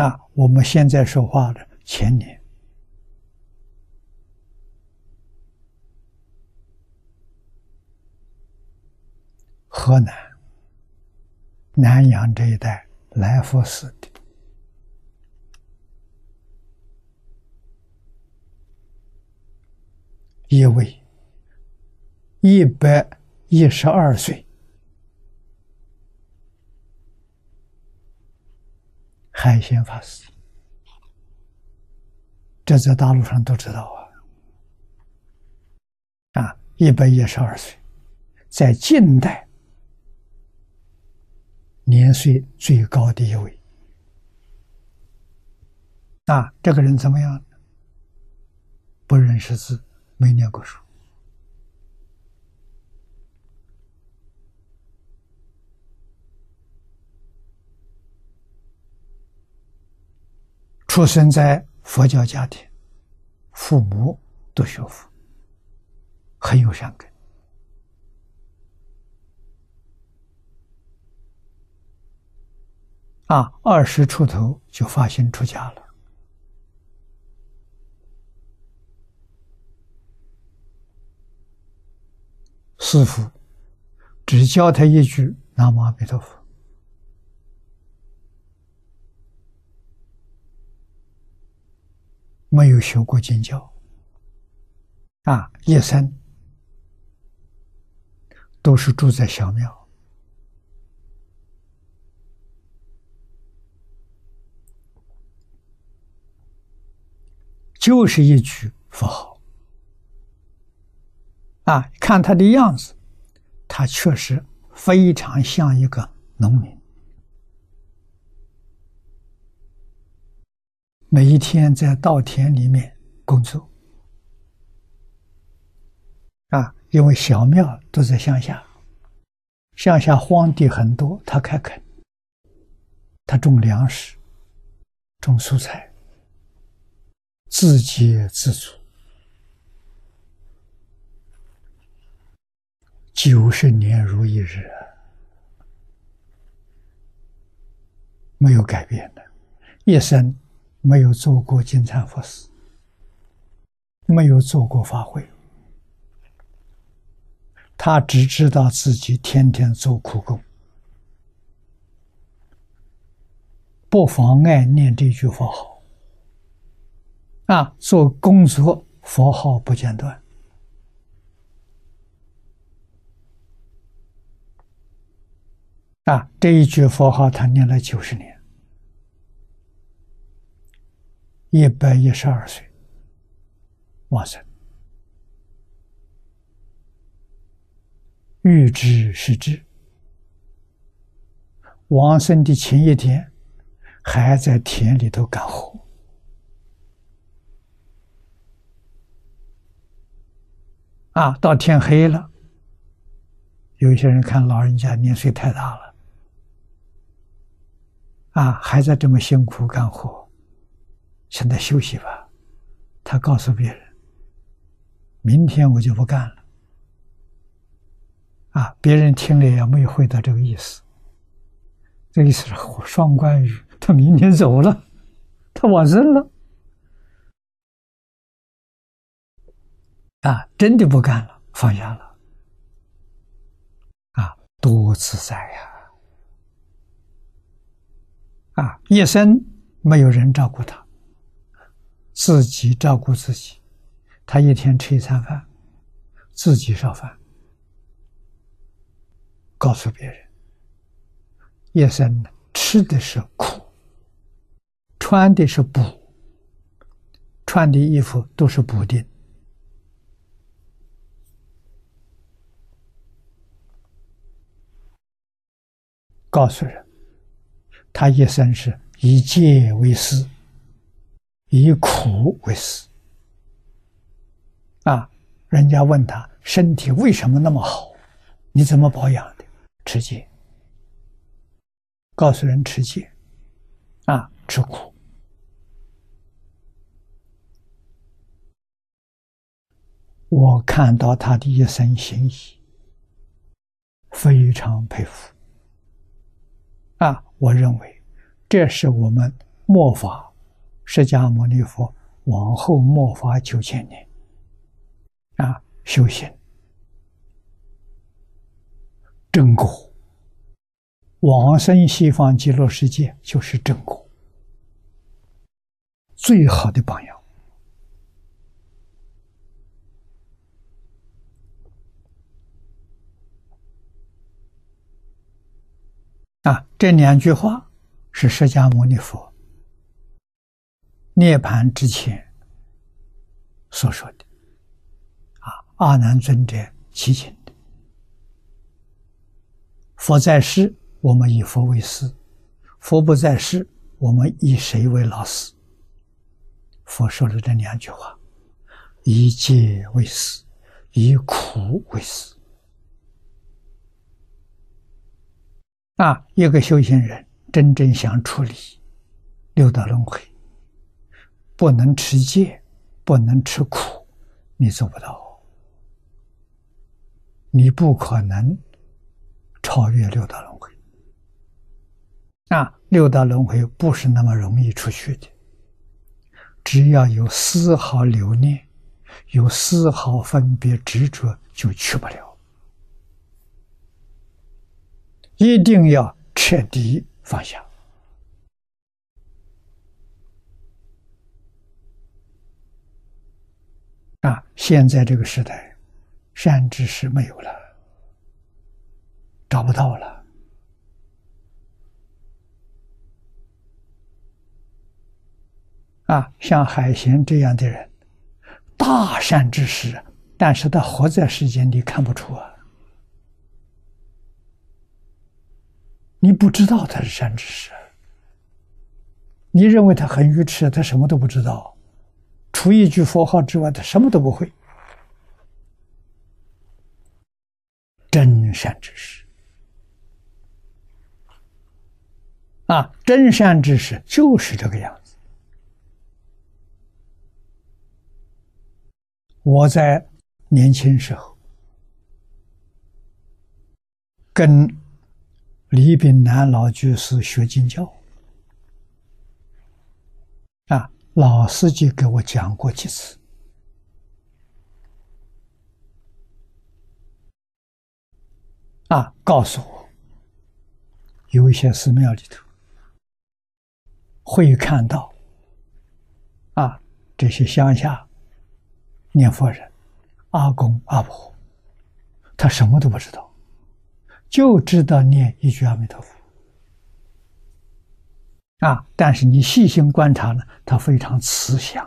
啊，我们现在说话的前年，河南南阳这一带来福寺的一位一百一十二岁。海鲜法师，这在大陆上都知道啊。啊，一百一十二岁，在近代年岁最高的一位。啊，这个人怎么样？不认识字，没念过书。出生在佛教家庭，父母都学佛，很有善根。啊，二十出头就发心出家了。师傅只教他一句“南无阿弥陀佛”。没有学过经教，啊，一生都是住在小庙，就是一句佛号，啊，看他的样子，他确实非常像一个农民。每一天在稻田里面工作，啊，因为小庙都在乡下，乡下荒地很多，他开垦，他种粮食，种蔬菜，自给自足，九十年如一日，没有改变的，一生。没有做过金蝉佛事，没有做过法会，他只知道自己天天做苦工，不妨碍念这句佛号。啊，做工作佛号不间断。啊，这一句佛号他念了九十年。一百一十二岁，往生。欲知是知，往生的前一天，还在田里头干活。啊，到天黑了，有些人看老人家年岁太大了，啊，还在这么辛苦干活。现在休息吧，他告诉别人：“明天我就不干了。”啊，别人听了也没有回答这个意思。这意思是双关语，他明天走了，他往生了。啊，真的不干了，放下了。啊，多自在呀！啊，一生没有人照顾他。自己照顾自己，他一天吃一餐饭，自己烧饭，告诉别人，一生吃的是苦，穿的是补，穿的衣服都是补丁，告诉人，他一生是以戒为师。以苦为食啊！人家问他身体为什么那么好？你怎么保养的？吃戒，告诉人吃戒啊，吃苦。我看到他的一生行医，非常佩服啊！我认为这是我们。末法，释迦牟尼佛往后末法九千年，啊，修行正果，往生西方极乐世界就是正果，最好的榜样。啊，这两句话是释迦牟尼佛涅盘之前所说的。啊，阿难尊者祈请的。佛在世，我们以佛为师；佛不在世，我们以谁为老师？佛说了这两句话：以戒为师，以苦为师。啊，一个修行人真正想处理六道轮回，不能持戒，不能吃苦，你做不到，你不可能超越六道轮回。啊，六道轮回不是那么容易出去的，只要有丝毫留念，有丝毫分别执着，就去不了。一定要彻底放下啊！现在这个时代，善知识没有了，找不到了啊！像海贤这样的人，大善知识，但是他活在世间里看不出啊。你不知道他是善知识，你认为他很愚痴，他什么都不知道，除一句佛号之外，他什么都不会。真善知识啊，真善知识就是这个样子。我在年轻时候跟。李炳南老居士学经教，啊，老司机给我讲过几次，啊，告诉我，有一些寺庙里头会看到，啊，这些乡下念佛人，阿公阿婆，他什么都不知道。就知道念一句阿弥陀佛啊！但是你细心观察呢，他非常慈祥、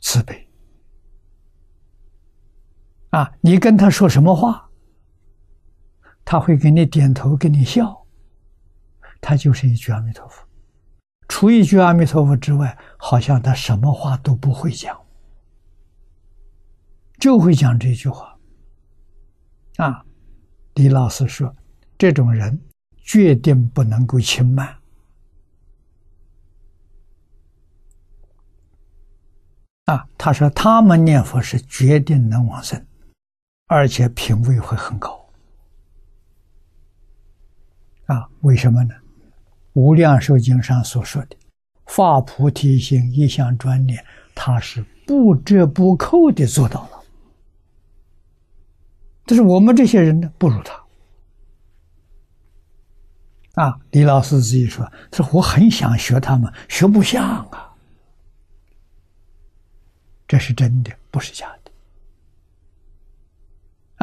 慈悲啊！你跟他说什么话，他会给你点头，给你笑。他就是一句阿弥陀佛，除一句阿弥陀佛之外，好像他什么话都不会讲，就会讲这句话。啊，李老师说，这种人决定不能够轻慢。啊，他说他们念佛是决定能往生，而且品位会很高。啊，为什么呢？《无量寿经》上所说的“发菩提心，一向专念”，他是不折不扣的做到了。但是我们这些人呢，不如他。啊，李老师自己说：“说我很想学他们，学不像啊。”这是真的，不是假的。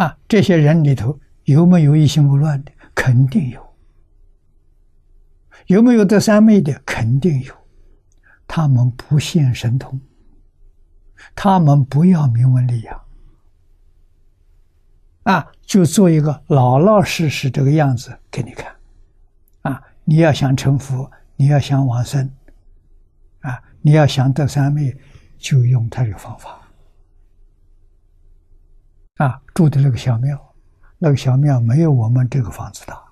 啊，这些人里头有没有一心不乱的？肯定有。有没有得三昧的？肯定有。他们不现神通，他们不要名闻利养。啊，就做一个老老实实这个样子给你看，你要想成佛，你要想往生，啊，你要想得三昧，就用他这个方法。啊，住的那个小庙，那个小庙没有我们这个房子大，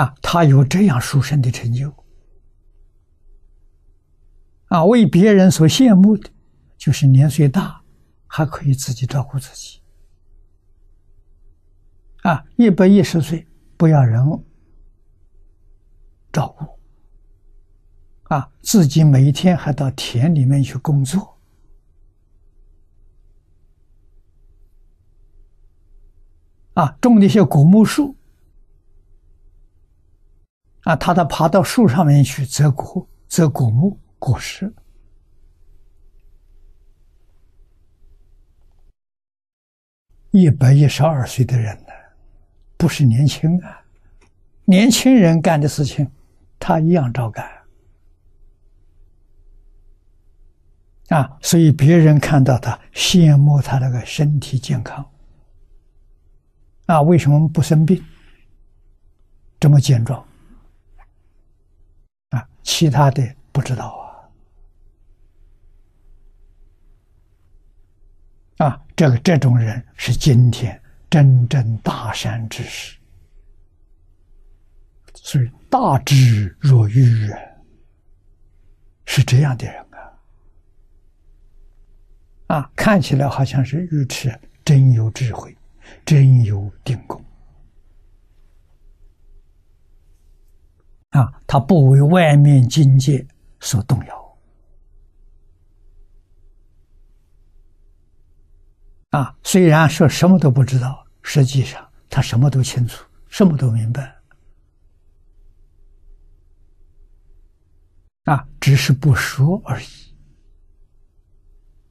啊，他有这样殊胜的成就。啊，为别人所羡慕的，就是年岁大，还可以自己照顾自己，啊，一百一十岁不要人照顾，啊，自己每一天还到田里面去工作，啊，种那些果木树，啊，他都爬到树上面去摘果、摘果木果实。一百一十二岁的人呢，不是年轻啊，年轻人干的事情，他一样照干啊。所以别人看到他羡慕他那个身体健康啊，为什么不生病，这么健壮啊？其他的不知道啊。啊，这个这种人是今天真正大善之士，所以大智若愚啊，是这样的人啊！啊，看起来好像是愚痴，真有智慧，真有定功啊！他不为外面境界所动摇。啊，虽然说什么都不知道，实际上他什么都清楚，什么都明白。啊，只是不说而已。